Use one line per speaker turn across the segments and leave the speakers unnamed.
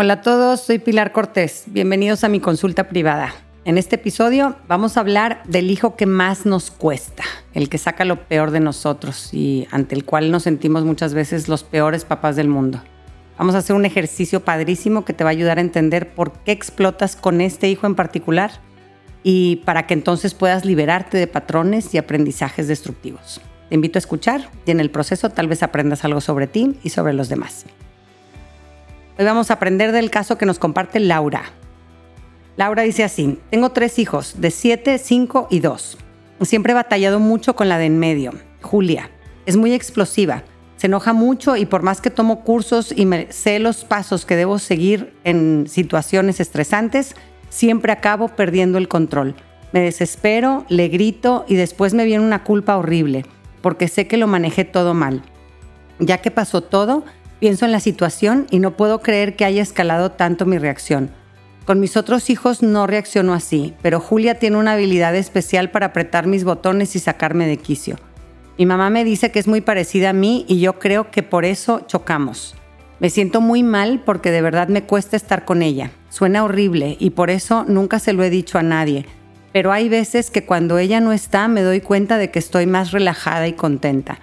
Hola a todos, soy Pilar Cortés. Bienvenidos a mi consulta privada. En este episodio vamos a hablar del hijo que más nos cuesta, el que saca lo peor de nosotros y ante el cual nos sentimos muchas veces los peores papás del mundo. Vamos a hacer un ejercicio padrísimo que te va a ayudar a entender por qué explotas con este hijo en particular y para que entonces puedas liberarte de patrones y aprendizajes destructivos. Te invito a escuchar y en el proceso tal vez aprendas algo sobre ti y sobre los demás. Hoy vamos a aprender del caso que nos comparte Laura. Laura dice así, tengo tres hijos de 7, 5 y 2. Siempre he batallado mucho con la de en medio, Julia. Es muy explosiva, se enoja mucho y por más que tomo cursos y me sé los pasos que debo seguir en situaciones estresantes, siempre acabo perdiendo el control. Me desespero, le grito y después me viene una culpa horrible porque sé que lo manejé todo mal. Ya que pasó todo, pienso en la situación y no puedo creer que haya escalado tanto mi reacción. Con mis otros hijos no reacciono así, pero Julia tiene una habilidad especial para apretar mis botones y sacarme de quicio. Mi mamá me dice que es muy parecida a mí y yo creo que por eso chocamos. Me siento muy mal porque de verdad me cuesta estar con ella. Suena horrible y por eso nunca se lo he dicho a nadie, pero hay veces que cuando ella no está me doy cuenta de que estoy más relajada y contenta.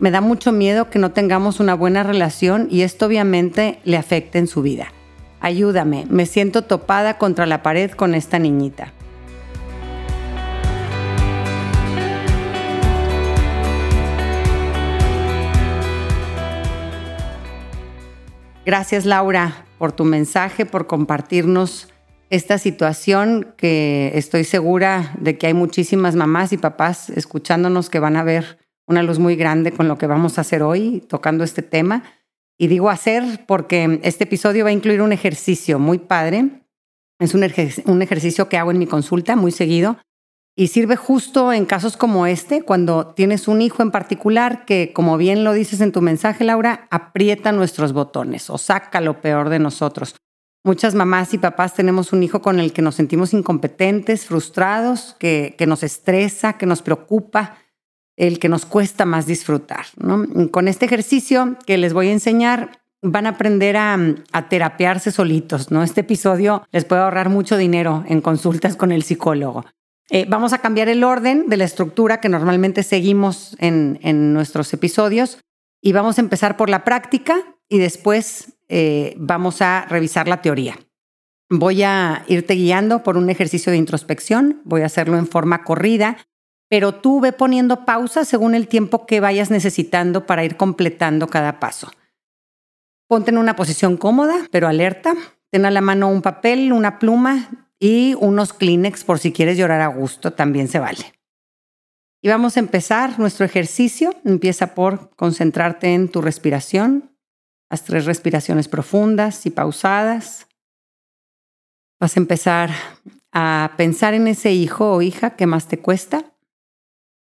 Me da mucho miedo que no tengamos una buena relación y esto obviamente le afecte en su vida. Ayúdame, me siento topada contra la pared con esta niñita. Gracias Laura por tu mensaje, por compartirnos esta situación que estoy segura de que hay muchísimas mamás y papás escuchándonos que van a ver una luz muy grande con lo que vamos a hacer hoy tocando este tema. Y digo hacer porque este episodio va a incluir un ejercicio muy padre. Es un, un ejercicio que hago en mi consulta muy seguido y sirve justo en casos como este, cuando tienes un hijo en particular que, como bien lo dices en tu mensaje, Laura, aprieta nuestros botones o saca lo peor de nosotros. Muchas mamás y papás tenemos un hijo con el que nos sentimos incompetentes, frustrados, que, nos estresa, que nos preocupa, el que nos cuesta más disfrutar. Con este ejercicio que les voy a enseñar, van a aprender a, terapearse solitos. ¿no? Este episodio les puede ahorrar mucho dinero en consultas con el psicólogo. Eh, vamos a cambiar el orden de la estructura que normalmente seguimos en, en nuestros episodios y vamos a empezar por la práctica y después eh, vamos a revisar la teoría. Voy a irte guiando por un ejercicio de introspección, voy a hacerlo en forma corrida, pero tú ve poniendo pausa según el tiempo que vayas necesitando para ir completando cada paso. Ponte en una posición cómoda, pero alerta. Ten a la mano un papel, una pluma y unos Kleenex por si quieres llorar a gusto, también se vale. Y vamos a empezar nuestro ejercicio. Empieza por concentrarte en tu respiración. Haz tres respiraciones profundas y pausadas. Vas a empezar a pensar en ese hijo o hija que más te cuesta.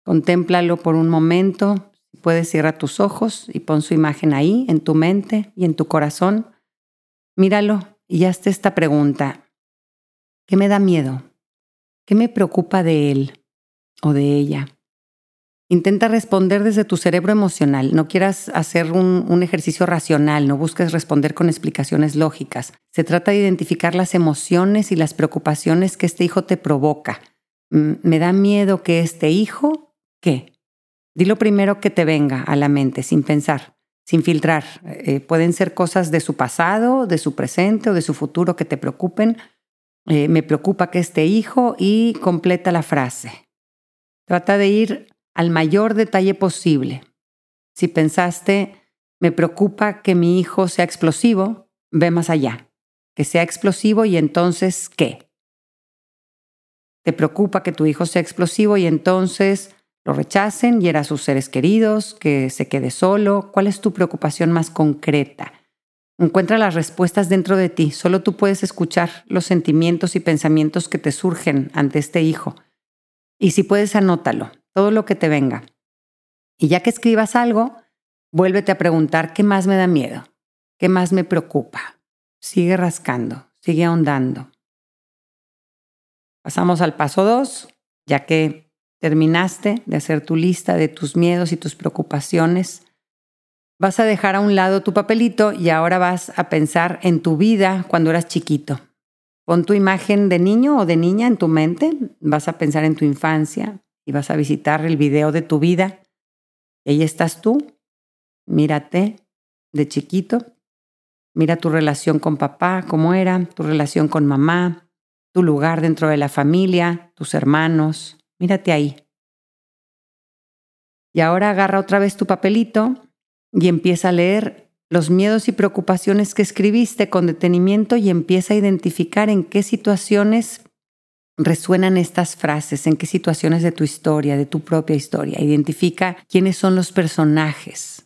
Contémplalo por un momento. puedes, cierra tus ojos y pon su imagen ahí, en tu mente y en tu corazón. Míralo y hazte esta pregunta. ¿Qué me da miedo? ¿Qué me preocupa de él o de ella? Intenta responder desde tu cerebro emocional. No quieras hacer un, ejercicio racional, no busques responder con explicaciones lógicas. Se trata de identificar las emociones y las preocupaciones que este hijo te provoca. Mm, ¿Me da miedo que este hijo? ¿Qué? Di lo primero que te venga a la mente, sin pensar, sin filtrar. Eh, pueden ser cosas de su pasado, de su presente o de su futuro que te preocupen. Eh, me preocupa que este hijo y completa la frase. Trata de ir al mayor detalle posible. Si pensaste, me preocupa que mi hijo sea explosivo, ve más allá. Que sea explosivo y entonces, ¿qué? Te preocupa que tu hijo sea explosivo y entonces lo rechacen, y a sus seres queridos, que se quede solo. ¿Cuál es tu preocupación más concreta? Encuentra las respuestas dentro de ti. Solo tú puedes escuchar los sentimientos y pensamientos que te surgen ante este hijo. Y si puedes, anótalo todo lo que te venga. Y ya que escribas algo, vuélvete a preguntar qué más me da miedo, qué más me preocupa. Sigue rascando, sigue ahondando. Pasamos al paso 2, ya que terminaste de hacer tu lista de tus miedos y tus preocupaciones. Vas a dejar a un lado tu papelito y ahora vas a pensar en tu vida cuando eras chiquito. Pon tu imagen de niño o de niña en tu mente, vas a pensar en tu infancia y vas a visitar el video de tu vida. Ahí estás tú, mírate de chiquito, mira tu relación con papá, cómo era, tu relación con mamá, tu lugar dentro de la familia, tus hermanos, mírate ahí. Y ahora agarra otra vez tu papelito y empieza a leer los miedos y preocupaciones que escribiste con detenimiento y empieza a identificar en qué situaciones resuenan estas frases, en qué situaciones de tu historia, de tu propia historia. Identifica quiénes son los personajes.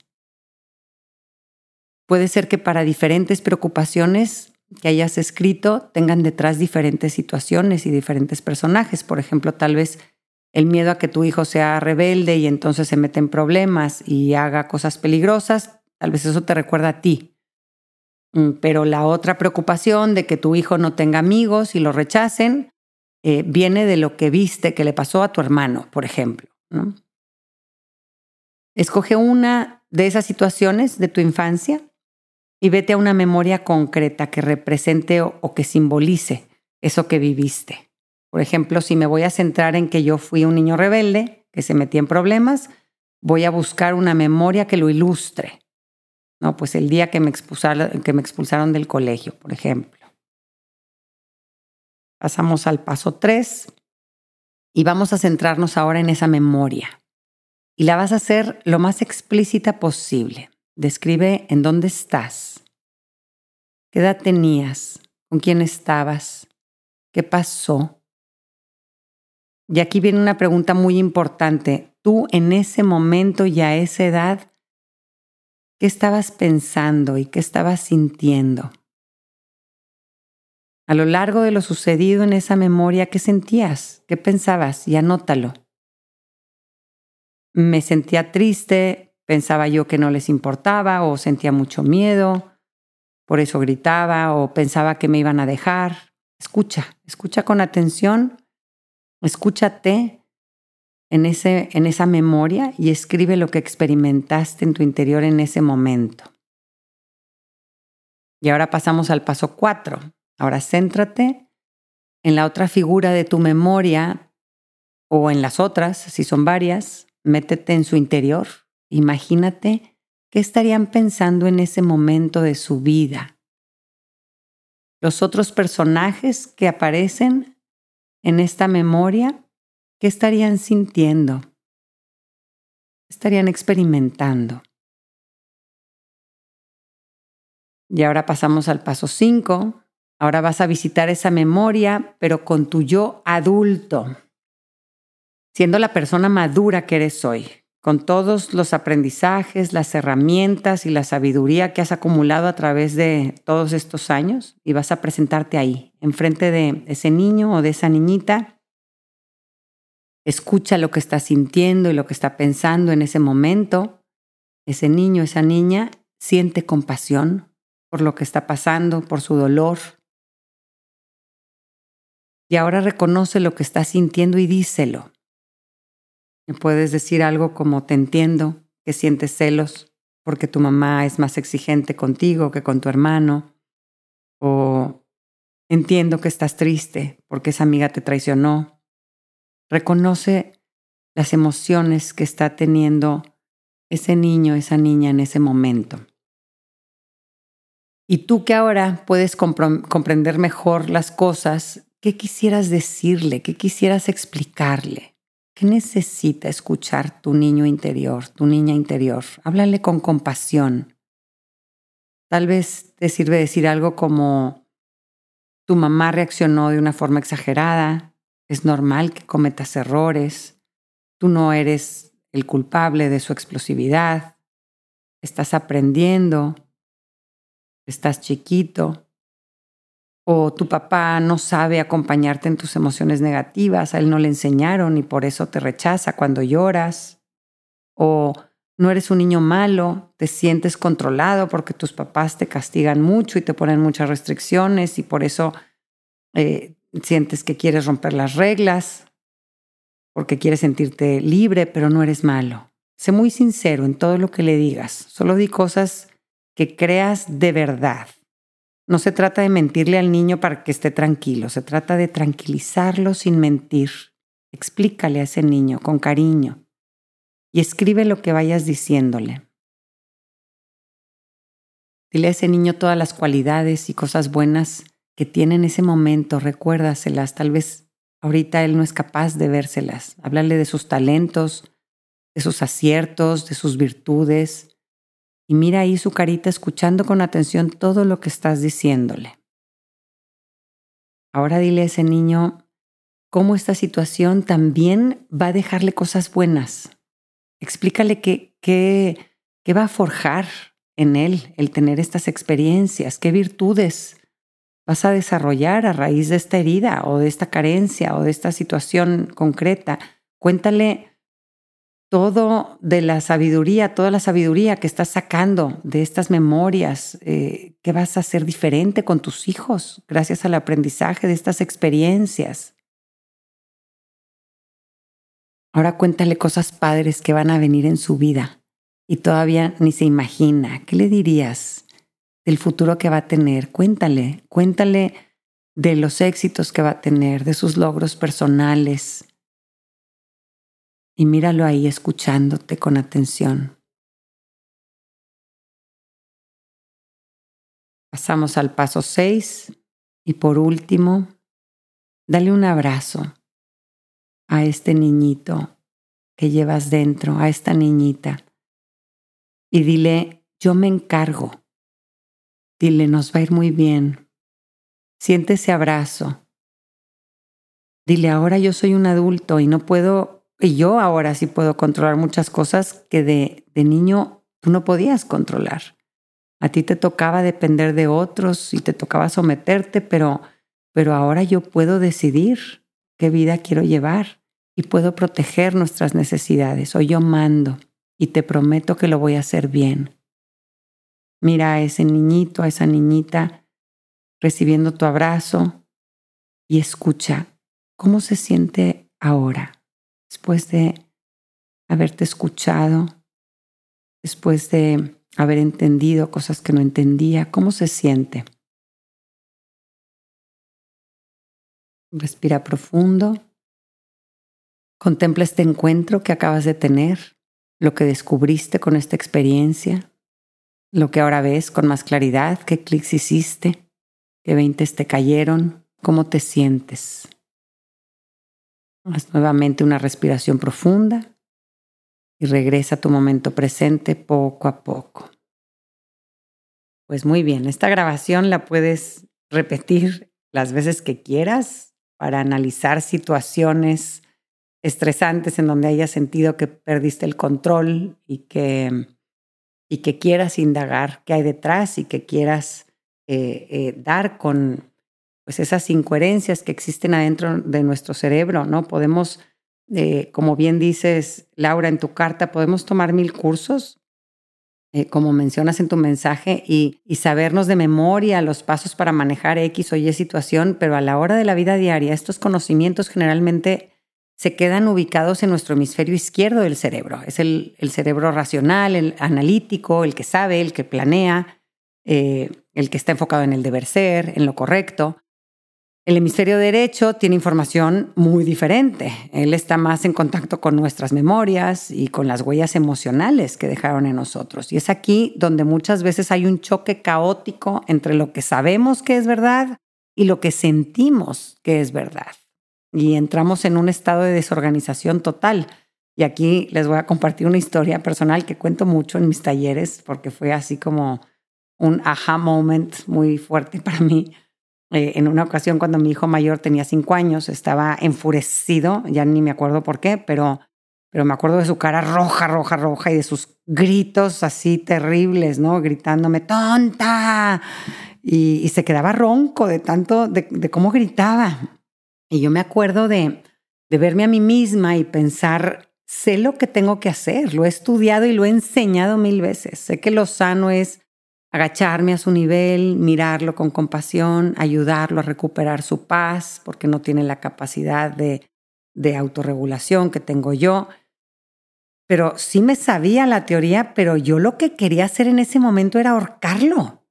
Puede ser que para diferentes preocupaciones que hayas escrito tengan detrás diferentes situaciones y diferentes personajes. Por ejemplo, tal vez el miedo a que tu hijo sea rebelde y entonces se mete en problemas y haga cosas peligrosas, tal vez eso te recuerda a ti. Mm, pero la otra preocupación de que tu hijo no tenga amigos y lo rechacen, eh, viene de lo que viste que le pasó a tu hermano, por ejemplo. Escoge una de esas situaciones de tu infancia y vete a una memoria concreta que represente o que simbolice eso que viviste. Por ejemplo, si me voy a centrar en que yo fui un niño rebelde, que se metía en problemas, voy a buscar una memoria que lo ilustre. No, pues el día que me expulsaron, que me expulsaron del colegio, por ejemplo. Pasamos al paso 3 y vamos a centrarnos ahora en esa memoria. Y la vas a hacer lo más explícita posible. Describe en dónde estás, qué edad tenías, con quién estabas, qué pasó, y aquí viene una pregunta muy importante. Tú en ese momento y a esa edad, ¿qué estabas pensando y qué estabas sintiendo? A lo largo de lo sucedido en esa memoria, ¿qué sentías? ¿Qué pensabas? Y anótalo. Me sentía triste, pensaba yo que no les importaba o sentía mucho miedo, por eso gritaba o pensaba que me iban a dejar. Escucha, escucha con atención Escúchate en, ese, en esa memoria y escribe lo que experimentaste en tu interior en ese momento. Y ahora pasamos al paso cuatro. Ahora céntrate en la otra figura de tu memoria o en las otras, si son varias, métete en su interior. Imagínate qué estarían pensando en ese momento de su vida. Los otros personajes que aparecen en esta memoria, ¿qué estarían sintiendo? ¿Qué estarían experimentando? Y ahora pasamos al paso 5. Ahora vas a visitar esa memoria, pero con tu yo adulto, siendo la persona madura que eres hoy con todos los aprendizajes, las herramientas y la sabiduría que has acumulado a través de todos estos años y vas a presentarte ahí, enfrente de ese niño o de esa niñita. Escucha lo que está sintiendo y lo que está pensando en ese momento. Ese niño, esa niña, siente compasión por lo que está pasando, por su dolor. Y ahora reconoce lo que está sintiendo y díselo. Me puedes decir algo como te entiendo, que sientes celos porque tu mamá es más exigente contigo que con tu hermano. O entiendo que estás triste porque esa amiga te traicionó. Reconoce las emociones que está teniendo ese niño, esa niña en ese momento. Y tú que ahora puedes comprender mejor las cosas, ¿qué quisieras decirle? ¿Qué quisieras explicarle? ¿Qué necesita escuchar tu niño interior, tu niña interior? Háblale con compasión. Tal vez te sirve decir algo como, tu mamá reaccionó de una forma exagerada, es normal que cometas errores, tú no eres el culpable de su explosividad, estás aprendiendo, estás chiquito, o tu papá no sabe acompañarte en tus emociones negativas, a él no le enseñaron y por eso te rechaza cuando lloras, o no eres un niño malo, te sientes controlado porque tus papás te castigan mucho y te ponen muchas restricciones y por eso eh, sientes que quieres romper las reglas, porque quieres sentirte libre, pero no eres malo. Sé muy sincero en todo lo que le digas. Solo di cosas que creas de verdad. No se trata de mentirle al niño para que esté tranquilo, se trata de tranquilizarlo sin mentir. Explícale a ese niño con cariño y escribe lo que vayas diciéndole. Dile a ese niño todas las cualidades y cosas buenas que tiene en ese momento, recuérdaselas. Tal vez ahorita él no es capaz de vérselas. Háblale de sus talentos, de sus aciertos, de sus virtudes. Y mira ahí su carita escuchando con atención todo lo que estás diciéndole. Ahora dile a ese niño cómo esta situación también va a dejarle cosas buenas. Explícale qué, qué, qué va a forjar en él el tener estas experiencias, qué virtudes vas a desarrollar a raíz de esta herida o de esta carencia o de esta situación concreta. Cuéntale todo de la sabiduría, toda la sabiduría que estás sacando de estas memorias, eh, que vas a hacer diferente con tus hijos gracias al aprendizaje de estas experiencias. Ahora cuéntale cosas padres que van a venir en su vida y todavía ni se imagina. ¿Qué le dirías del futuro que va a tener? Cuéntale, cuéntale de los éxitos que va a tener, de sus logros personales. Y míralo ahí escuchándote con atención. Pasamos al paso 6 y por último, dale un abrazo a este niñito que llevas dentro, a esta niñita y dile, yo me encargo. Dile, nos va a ir muy bien. Siente ese abrazo. Dile, ahora yo soy un adulto y no puedo, yo ahora sí puedo controlar muchas cosas que de, de niño tú no podías controlar. A ti te tocaba depender de otros y te tocaba someterte, pero, pero ahora yo puedo decidir qué vida quiero llevar y puedo proteger nuestras necesidades. Hoy yo mando y te prometo que lo voy a hacer bien. Mira a ese niñito, a esa niñita recibiendo tu abrazo y escucha cómo se siente ahora, después de haberte escuchado, después de haber entendido cosas que no entendía, cómo se siente. Respira profundo. Contempla este encuentro que acabas de tener lo que descubriste con esta experiencia, lo que ahora ves con más claridad, qué clics hiciste, qué veintes te cayeron, cómo te sientes. Haz nuevamente una respiración profunda y regresa a tu momento presente poco a poco. Pues muy bien, esta grabación la puedes repetir las veces que quieras para analizar situaciones estresantes en donde hayas sentido que perdiste el control y que, y que quieras indagar qué hay detrás y que quieras eh, eh, dar con pues esas incoherencias que existen adentro de nuestro cerebro, ¿no? Podemos, eh, como bien dices, Laura, en tu carta, podemos tomar mil cursos, como mencionas en tu mensaje, y, y sabernos de memoria los pasos para manejar X o Y situación, pero a la hora de la vida diaria, estos conocimientos generalmente se quedan ubicados en nuestro hemisferio izquierdo del cerebro. Es el, cerebro racional, el analítico, el que sabe, el que planea, eh, el que está enfocado en el deber ser, en lo correcto. El hemisferio derecho tiene información muy diferente. Él está más en contacto con nuestras memorias y con las huellas emocionales que dejaron en nosotros. Y es aquí donde muchas veces hay un choque caótico entre lo que sabemos que es verdad y lo que sentimos que es verdad y entramos en un estado de desorganización total. Y aquí les voy a compartir una historia personal que cuento mucho en mis talleres porque fue así como un aha moment muy fuerte para mí. Eh, en una ocasión cuando mi hijo mayor tenía cinco años, estaba enfurecido, ya ni me acuerdo por qué, pero, pero me acuerdo de su cara roja, roja, roja y de sus gritos así terribles, ¿no? Gritándome, tonta. Y, se quedaba ronco de tanto, de cómo gritaba. Y yo me acuerdo de, de verme a mí misma y pensar, sé lo que tengo que hacer, lo he estudiado y lo he enseñado mil veces. Sé que lo sano es agacharme a su nivel, mirarlo con compasión, ayudarlo a recuperar su paz, porque no tiene la capacidad de, de autorregulación que tengo yo. pero sí me sabía la teoría, pero yo lo que quería hacer en ese momento era ahorcarlo.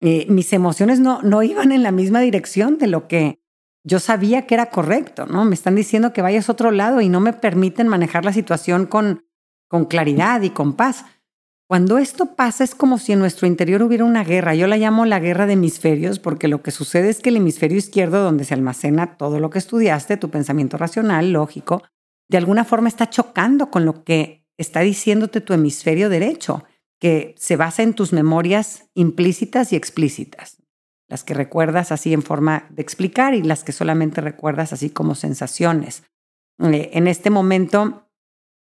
Eh, mis emociones no, no iban en la misma dirección de lo que yo sabía que era correcto, ¿no? Me están diciendo que vayas a otro lado y no me permiten manejar la situación con, con claridad y con paz. Cuando esto pasa es como si en nuestro interior hubiera una guerra. Yo la llamo la guerra de hemisferios porque lo que sucede es que el hemisferio izquierdo, donde se almacena todo lo que estudiaste, tu pensamiento racional, lógico, de alguna forma está chocando con lo que está diciéndote tu hemisferio derecho, que se basa en tus memorias implícitas y explícitas las que recuerdas así en forma de explicar y las que solamente recuerdas así como sensaciones. Eh, en este momento,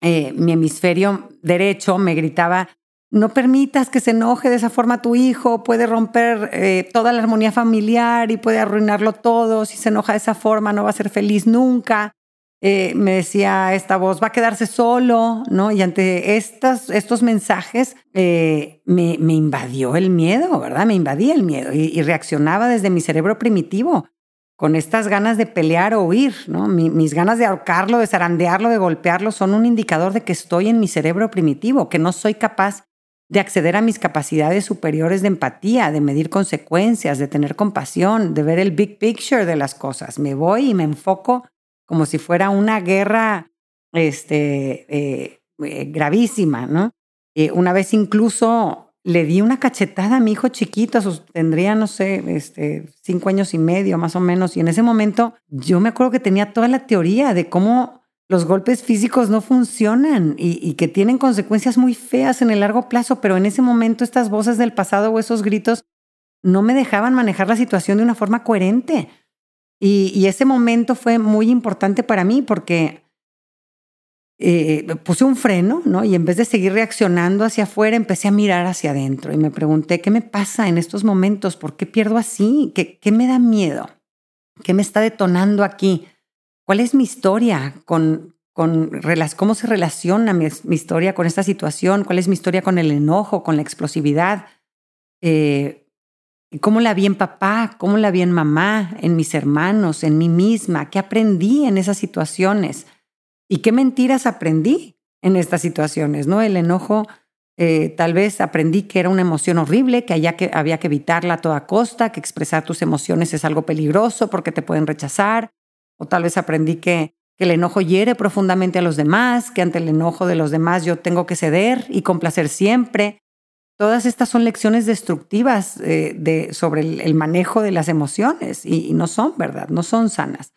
eh, mi hemisferio derecho me gritaba, no permitas que se enoje de esa forma tu hijo, puede romper eh, toda la armonía familiar y puede arruinarlo todo, si se enoja de esa forma no va a ser feliz nunca. Eh, me decía esta voz, va a quedarse solo, ¿no? Y ante estas, estos mensajes eh, me, me, invadió el miedo, ¿verdad? Me invadía el miedo y, reaccionaba desde mi cerebro primitivo con estas ganas de pelear o huir, ¿no? mis ganas de ahorcarlo, de zarandearlo, de golpearlo, son un indicador de que estoy en mi cerebro primitivo, que no soy capaz de acceder a mis capacidades superiores de empatía, de medir consecuencias, de tener compasión, de ver el big picture de las cosas. Me voy y me enfoco como si fuera una guerra este, eh, eh, gravísima, ¿no? Eh, una vez incluso le di una cachetada a mi hijo chiquito, tendría, no sé, este, cinco años y medio más o menos, y en ese momento yo me acuerdo que tenía toda la teoría de cómo los golpes físicos no funcionan y, que tienen consecuencias muy feas en el largo plazo, pero en ese momento estas voces del pasado o esos gritos no me dejaban manejar la situación de una forma coherente. Y, ese momento fue muy importante para mí porque eh, puse un freno, ¿no? Y en vez de seguir reaccionando hacia afuera, empecé a mirar hacia adentro y me pregunté, ¿qué me pasa en estos momentos? ¿Por qué pierdo así? ¿Qué, qué me da miedo? ¿Qué me está detonando aquí? ¿Cuál es mi historia con, con cómo se relaciona mi, historia con esta situación? ¿Cuál es mi historia con el enojo, con la explosividad? Eh, ¿Cómo la vi en papá? ¿Cómo la vi en mamá? ¿En mis hermanos? ¿En mí misma? ¿Qué aprendí en esas situaciones? ¿Y qué mentiras aprendí en estas situaciones? ¿No? El enojo, eh, tal vez aprendí que era una emoción horrible, que, que había que evitarla a toda costa, que expresar tus emociones es algo peligroso porque te pueden rechazar. O tal vez aprendí que, el enojo hiere profundamente a los demás, que ante el enojo de los demás yo tengo que ceder y complacer siempre Todas estas son lecciones destructivas eh, de, sobre el, manejo de las emociones y, no son, ¿verdad? No son sanas.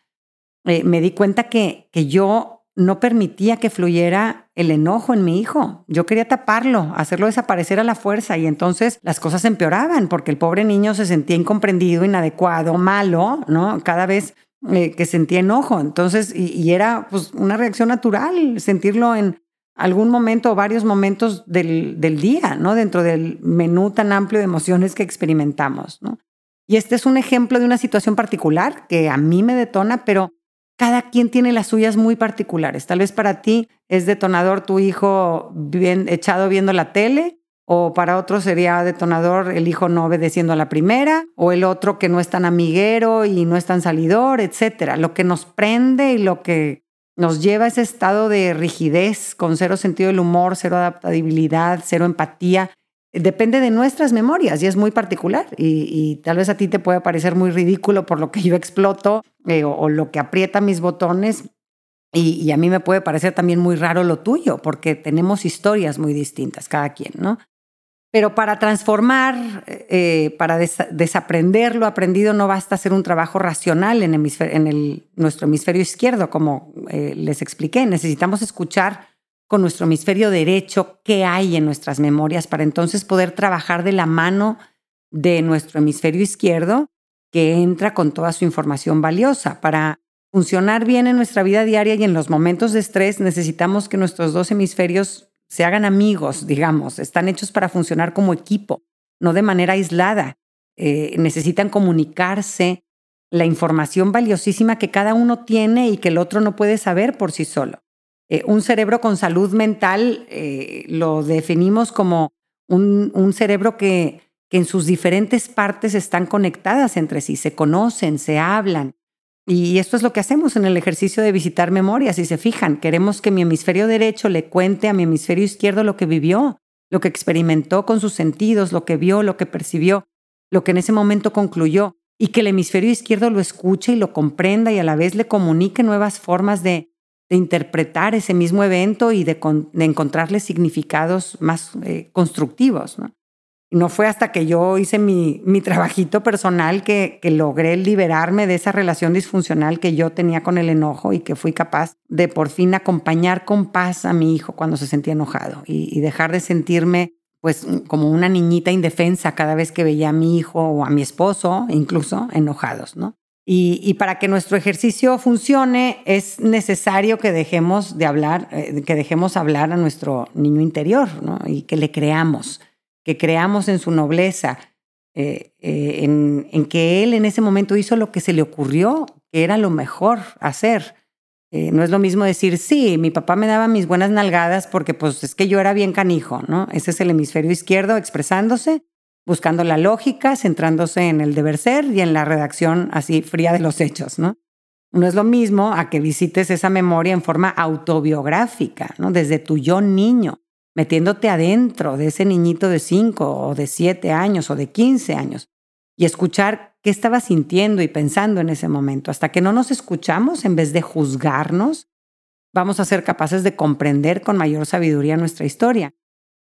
Eh, me di cuenta que, que yo no permitía que fluyera el enojo en mi hijo. Yo quería taparlo, hacerlo desaparecer a la fuerza y entonces las cosas empeoraban porque el pobre niño se sentía incomprendido, inadecuado, malo, ¿no? Cada vez eh, que sentía enojo. Entonces, y, y, era pues una reacción natural sentirlo en, algún momento o varios momentos del, del, día, ¿no? Dentro del menú tan amplio de emociones que experimentamos, ¿no? Y este es un ejemplo de una situación particular que a mí me detona, pero cada quien tiene las suyas muy particulares. Tal vez para ti es detonador tu hijo bien echado viendo la tele, o para otro sería detonador el hijo no obedeciendo a la primera, o el otro que no es tan amiguero y no es tan salidor, etcétera. Lo que nos prende y lo que nos lleva a ese estado de rigidez, con cero sentido del humor, cero adaptabilidad, cero empatía. Depende de nuestras memorias y es muy particular y, tal vez a ti te pueda parecer muy ridículo por lo que yo exploto eh, o, lo que aprieta mis botones y, y, a mí me puede parecer también muy raro lo tuyo porque tenemos historias muy distintas cada quien, ¿no? Pero para transformar, eh, para desaprender lo aprendido, no basta hacer un trabajo racional en, en nuestro hemisferio izquierdo, como eh, les expliqué. Necesitamos escuchar con nuestro hemisferio derecho qué hay en nuestras memorias para entonces poder trabajar de la mano de nuestro hemisferio izquierdo, que entra con toda su información valiosa. Para funcionar bien en nuestra vida diaria y en los momentos de estrés, necesitamos que nuestros dos hemisferios se hagan amigos, digamos, están hechos para funcionar como equipo, no de manera aislada. Eh, necesitan comunicarse la información valiosísima que cada uno tiene y que el otro no puede saber por sí solo. Eh, un cerebro con salud mental eh, lo definimos como un, cerebro que, que en sus diferentes partes están conectadas entre sí, se conocen, se hablan, Y esto es lo que hacemos en el ejercicio de visitar memorias. Si se fijan, queremos que mi hemisferio derecho le cuente a mi hemisferio izquierdo lo que vivió, lo que experimentó con sus sentidos, lo que vio, lo que percibió, lo que en ese momento concluyó, y que el hemisferio izquierdo lo escuche y lo comprenda y a la vez le comunique nuevas formas de, interpretar ese mismo evento y de, encontrarle significados más eh, constructivos. ¿no? No fue hasta que yo hice mi, trabajito personal que, logré liberarme de esa relación disfuncional que yo tenía con el enojo y que fui capaz de por fin acompañar con paz a mi hijo cuando se sentía enojado y, dejar de sentirme pues como una niñita indefensa cada vez que veía a mi hijo o a mi esposo incluso enojados, ¿no? Y, y, para que nuestro ejercicio funcione es necesario que dejemos de hablar, eh, que dejemos hablar a nuestro niño interior, ¿no? Y que le creamos que creamos en su nobleza, eh, eh, en, que él en ese momento hizo lo que se le ocurrió, que era lo mejor hacer. Eh, no es lo mismo decir, sí, mi papá me daba mis buenas nalgadas porque pues es que yo era bien canijo, ¿no? Ese es el hemisferio izquierdo expresándose, buscando la lógica, centrándose en el deber ser y en la redacción así fría de los hechos, ¿no? No es lo mismo a que visites esa memoria en forma autobiográfica, ¿no? Desde tu yo niño metiéndote adentro de ese niñito de 5 o de 7 años o de 15 años y escuchar qué estaba sintiendo y pensando en ese momento. Hasta que no nos escuchamos, en vez de juzgarnos, vamos a ser capaces de comprender con mayor sabiduría nuestra historia.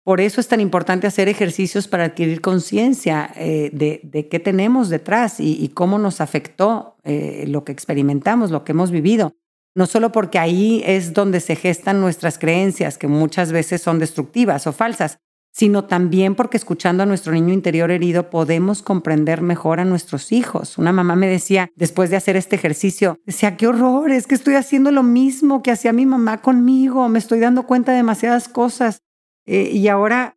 Por eso es tan importante hacer ejercicios para adquirir conciencia eh, de, qué tenemos detrás y, cómo nos afectó eh, lo que experimentamos, lo que hemos vivido no solo porque ahí es donde se gestan nuestras creencias, que muchas veces son destructivas o falsas, sino también porque escuchando a nuestro niño interior herido podemos comprender mejor a nuestros hijos. Una mamá me decía, después de hacer este ejercicio, decía, qué horror, es que estoy haciendo lo mismo que hacía mi mamá conmigo, me estoy dando cuenta de demasiadas cosas. Eh, y ahora,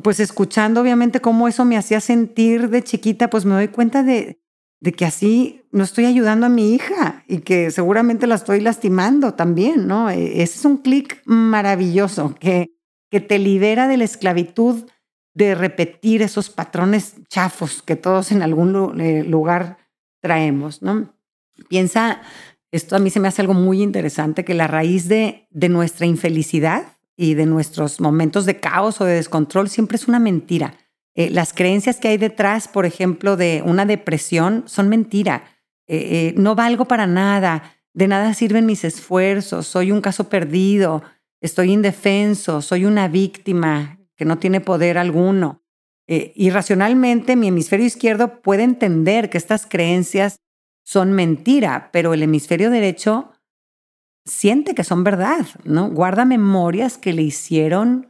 pues escuchando obviamente cómo eso me hacía sentir de chiquita, pues me doy cuenta de, de que así no estoy ayudando a mi hija y que seguramente la estoy lastimando también, ¿no? E, ese es un clic maravilloso que, que te libera de la esclavitud de repetir esos patrones chafos que todos en algún eh, lugar traemos, ¿no? Piensa, esto a mí se me hace algo muy interesante, que la raíz de, de nuestra infelicidad y de nuestros momentos de caos o de descontrol siempre es una mentira eh, las creencias que hay detrás, por ejemplo, de una depresión son mentira. Eh, eh, no valgo para nada, de nada sirven mis esfuerzos, soy un caso perdido, estoy indefenso, soy una víctima que no tiene poder alguno. irracionalmente, mi hemisferio izquierdo puede entender que estas creencias son mentira, pero el hemisferio derecho siente que son verdad, ¿no? Guarda memorias que le hicieron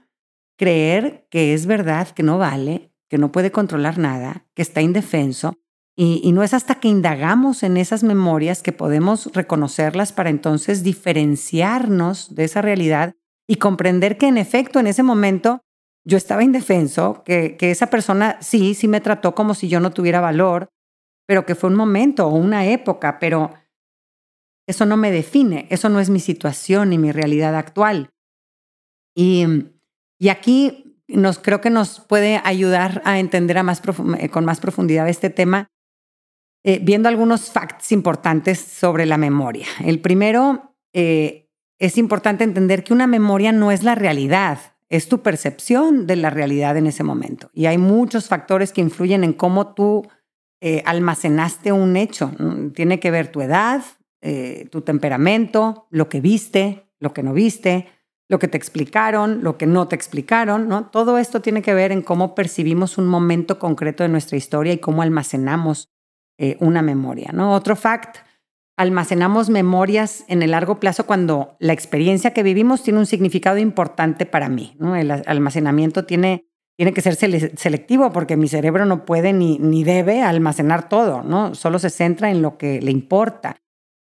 creer que es verdad, que no vale, que no puede controlar nada, que está indefenso, y, no es hasta que indagamos en esas memorias que podemos reconocerlas para entonces diferenciarnos de esa realidad y comprender que en efecto en ese momento yo estaba indefenso, que, que esa persona sí, sí me trató como si yo no tuviera valor, pero que fue un momento o una época, pero eso no me define, eso no es mi situación ni mi realidad actual. Y, y aquí nos, creo que nos puede ayudar a entender a más eh, con más profundidad este tema, eh, viendo algunos facts importantes sobre la memoria. El primero, eh, es importante entender que una memoria no es la realidad, es tu percepción de la realidad en ese momento. Y hay muchos factores que influyen en cómo tú almacenaste un hecho. Tiene que ver tu edad, tu temperamento, lo que viste, lo que no viste, lo que te explicaron, lo que no te explicaron, ¿no? Todo esto tiene que ver en cómo percibimos un momento concreto de nuestra historia y cómo almacenamos eh, una memoria, ¿no? Otro fact, almacenamos memorias en el largo plazo cuando la experiencia que vivimos tiene un significado importante para mí. El almacenamiento tiene, tiene que ser selectivo porque mi cerebro no puede ni, ni debe almacenar todo, ¿no? Solo se centra en lo que le importa.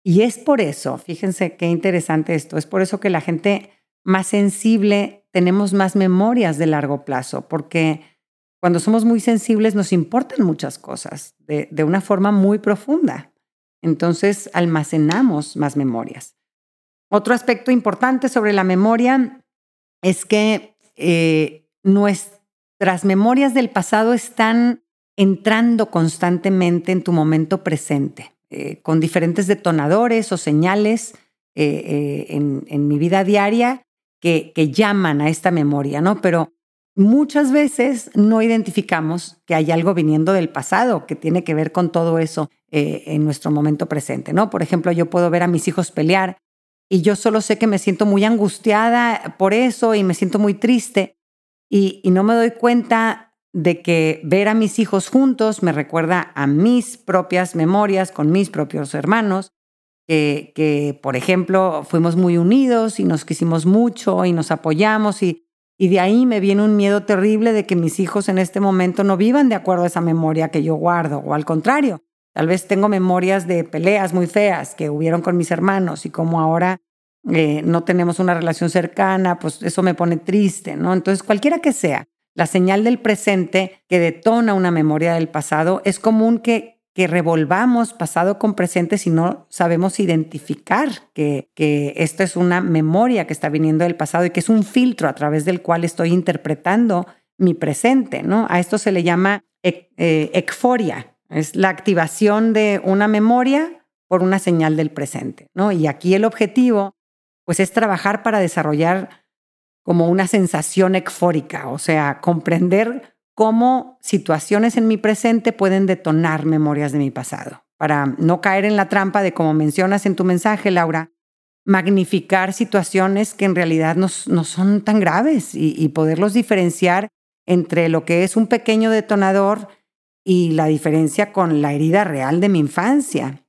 Y es por eso, fíjense qué interesante esto, es por eso que la gente más sensible, tenemos más memorias de largo plazo, porque cuando somos muy sensibles nos importan muchas cosas de, una forma muy profunda. Entonces almacenamos más memorias. Otro aspecto importante sobre la memoria es que eh, nuestras memorias del pasado están entrando constantemente en tu momento presente. eh, con diferentes detonadores o señales eh, en, mi vida diaria que, llaman a esta memoria, ¿no? Pero muchas veces no identificamos que hay algo viniendo del pasado que tiene que ver con todo eso en nuestro momento presente, ¿no? Por ejemplo, yo puedo ver a mis hijos pelear y yo solo sé que me siento muy angustiada por eso y me siento muy triste y, no me doy cuenta de que ver a mis hijos juntos me recuerda a mis propias memorias con mis propios hermanos, que, por ejemplo fuimos muy unidos y nos quisimos mucho y nos apoyamos y, y de ahí me viene un miedo terrible de que mis hijos en este momento no vivan de acuerdo a esa memoria que yo guardo o al contrario, Tal vez tengo memorias de peleas muy feas que hubieron con mis hermanos y como ahora eh, no tenemos una relación cercana, pues eso me pone triste, ¿no? Entonces, cualquiera que sea, la señal del presente que detona una memoria del pasado, es común que, que revolvamos pasado con presente si no sabemos identificar que, que esto es una memoria que está viniendo del pasado y que es un filtro a través del cual estoy interpretando mi presente, ¿no? A esto se le llama eh, ecforia, es la activación de una memoria por una señal del presente, ¿no? Y aquí el objetivo, pues, es trabajar para desarrollar como una sensación ecfórica, o sea, comprender cómo situaciones en mi presente pueden detonar memorias de mi pasado, para no caer en la trampa de, como mencionas en tu mensaje, Laura, magnificar situaciones que en realidad no, son tan graves y poderlos diferenciar entre lo que es un pequeño detonador y la diferencia con la herida real de mi infancia.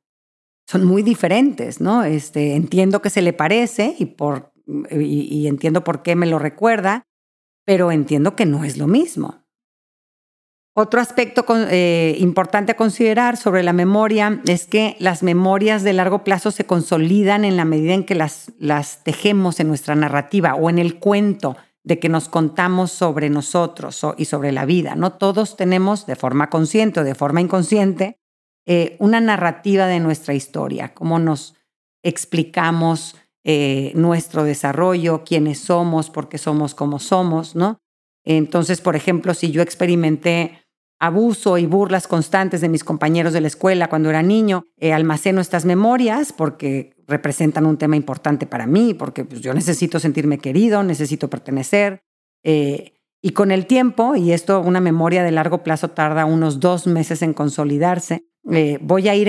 Son muy diferentes, ¿no? Este, entiendo que se le parece y, por, y, entiendo por qué me lo recuerda, pero entiendo que no es lo mismo. Otro aspecto eh, importante a considerar sobre la memoria es que las memorias de largo plazo se consolidan en la medida en que las, tejemos en nuestra narrativa o en el cuento de que nos contamos sobre nosotros y sobre la vida. No todos tenemos, de forma consciente o de forma inconsciente, eh, una narrativa de nuestra historia, cómo nos explicamos eh, nuestro desarrollo, quiénes somos, por qué somos como somos, ¿no? Entonces, por ejemplo, si yo experimenté abuso y burlas constantes de mis compañeros de la escuela cuando era niño, eh, almaceno estas memorias porque representan un tema importante para mí, porque pues, yo necesito sentirme querido, necesito pertenecer. Eh, y con el tiempo, y esto una memoria de largo plazo tarda unos dos meses en consolidarse, eh, voy, a ir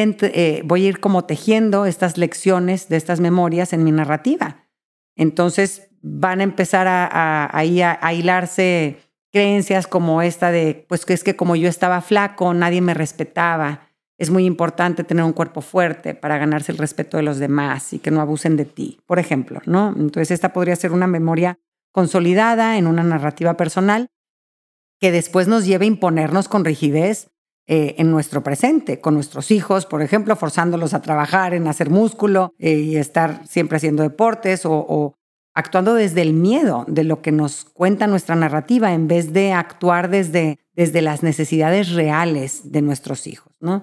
voy a ir como tejiendo estas lecciones de estas memorias en mi narrativa. Entonces van a empezar a, a hilarse creencias como esta de, pues que es que como yo estaba flaco, nadie me respetaba. Es muy importante tener un cuerpo fuerte para ganarse el respeto de los demás y que no abusen de ti, por ejemplo, ¿no? Entonces esta podría ser una memoria consolidada en una narrativa personal que después nos lleve a imponernos con rigidez eh, en nuestro presente, con nuestros hijos, por ejemplo, forzándolos a trabajar en hacer músculo eh, y estar siempre haciendo deportes o, actuando desde el miedo de lo que nos cuenta nuestra narrativa en vez de actuar desde, desde las necesidades reales de nuestros hijos. ¿no?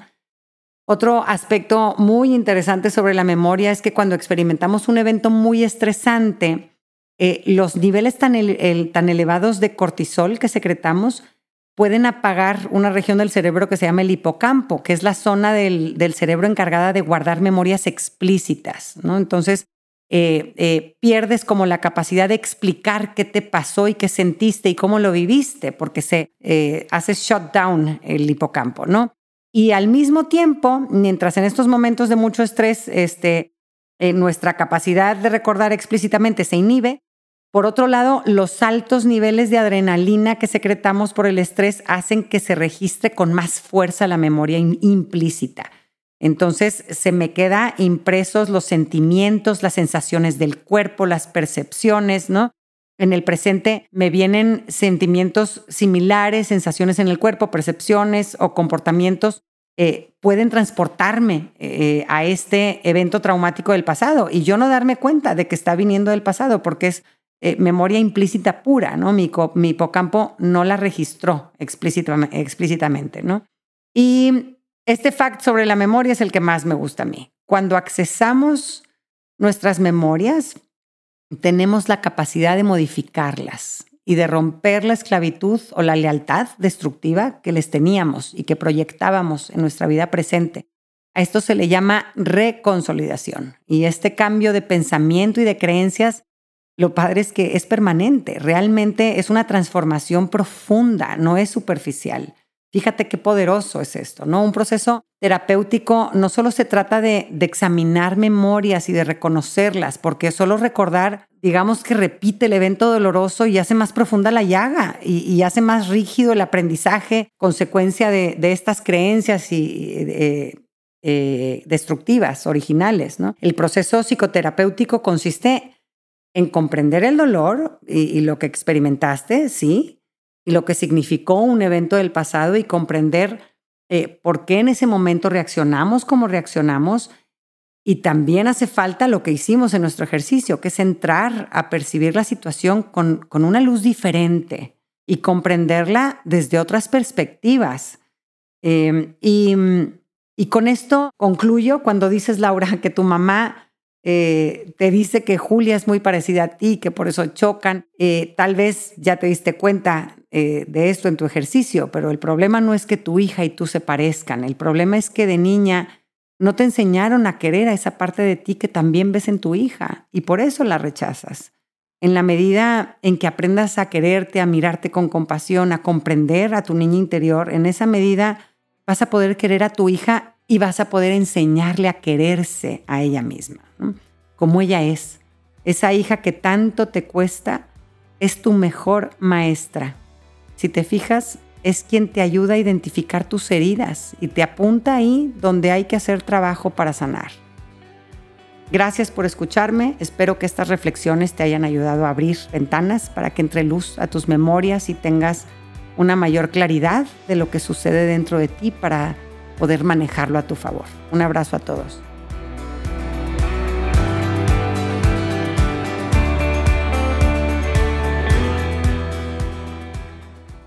Otro aspecto muy interesante sobre la memoria es que cuando experimentamos un evento muy estresante, eh, los niveles tan, tan elevados de cortisol que secretamos pueden apagar una región del cerebro que se llama el hipocampo, que es la zona del, del cerebro encargada de guardar memorias explícitas. ¿no? Entonces, eh, eh, pierdes como la capacidad de explicar qué te pasó y qué sentiste y cómo lo viviste, porque se eh, hace shut down el hipocampo, ¿no? Y al mismo tiempo, mientras en estos momentos de mucho estrés, este, nuestra capacidad de recordar explícitamente se inhibe, por otro lado, los altos niveles de adrenalina que secretamos por el estrés hacen que se registre con más fuerza la memoria implícita. Entonces se me queda impresos los sentimientos, las sensaciones del cuerpo, las percepciones, ¿no? En el presente me vienen sentimientos similares, sensaciones en el cuerpo, percepciones o comportamientos eh, pueden transportarme eh, a este evento traumático del pasado y yo no darme cuenta de que está viniendo del pasado porque es eh, memoria implícita pura, ¿no? Mi, mi, hipocampo no la registró explícitamente, ¿no? Y este fact sobre la memoria es el que más me gusta a mí. Cuando accesamos nuestras memorias, tenemos la capacidad de modificarlas y de romper la esclavitud o la lealtad destructiva que les teníamos y que proyectábamos en nuestra vida presente. A esto se le llama reconsolidación. Y este cambio de pensamiento y de creencias, lo padre es que es permanente. Realmente es una transformación profunda, no es superficial. Fíjate qué poderoso es esto, ¿no? Un proceso terapéutico no solo se trata de, examinar memorias y de reconocerlas, porque solo recordar, digamos que repite el evento doloroso y hace más profunda la llaga y, hace más rígido el aprendizaje, consecuencia de, estas creencias y, eh, eh, destructivas, originales, ¿no? El proceso psicoterapéutico consiste en comprender el dolor y lo que experimentaste, sí, y lo que significó un evento del pasado y comprender eh, por qué en ese momento reaccionamos como reaccionamos. Y también hace falta lo que hicimos en nuestro ejercicio, que es entrar a percibir la situación con, con una luz diferente y comprenderla desde otras perspectivas. Em, y, y con esto concluyo cuando dices, Laura, que tu mamá eh, te dice que Julia es muy parecida a ti, que por eso chocan. Eh, tal vez ya te diste cuenta eh, de esto en tu ejercicio, pero el problema no es que tu hija y tú se parezcan. El problema es que de niña no te enseñaron a querer a esa parte de ti que también ves en tu hija y por eso la rechazas. En la medida en que aprendas a quererte, a mirarte con compasión, a comprender a tu niña interior, en esa medida vas a poder querer a tu hija y vas a poder enseñarle a quererse a ella misma, como ella es. Esa hija que tanto te cuesta es tu mejor maestra. Si te fijas, es quien te ayuda a identificar tus heridas y te apunta ahí donde hay que hacer trabajo para sanar. Gracias por escucharme. Espero que estas reflexiones te hayan ayudado a abrir ventanas para que entre luz a tus memorias y tengas una mayor claridad de lo que sucede dentro de ti para poder manejarlo a tu favor. Un abrazo a todos.